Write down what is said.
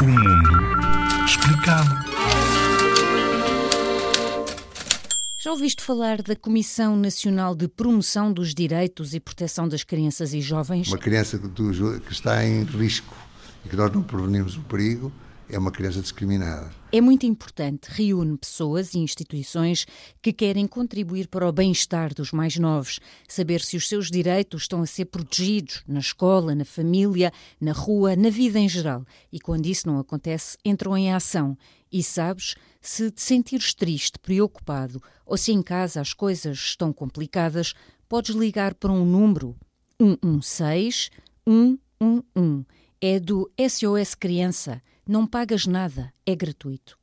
O mundo explicado. Já ouviste falar da Comissão Nacional de Promoção dos Direitos e Proteção das Crianças e Jovens? Uma criança que está em risco e que nós não prevenimos o perigo é uma criança discriminada. É muito importante, reúne pessoas e instituições que querem contribuir para o bem-estar dos mais novos, saber se os seus direitos estão a ser protegidos na escola, na família, na rua, na vida em geral. E quando isso não acontece, entram em ação. E sabes, se te sentires triste, preocupado ou se em casa as coisas estão complicadas, podes ligar para um número 116 111. É do SOS Criança não pagas nada, é gratuito.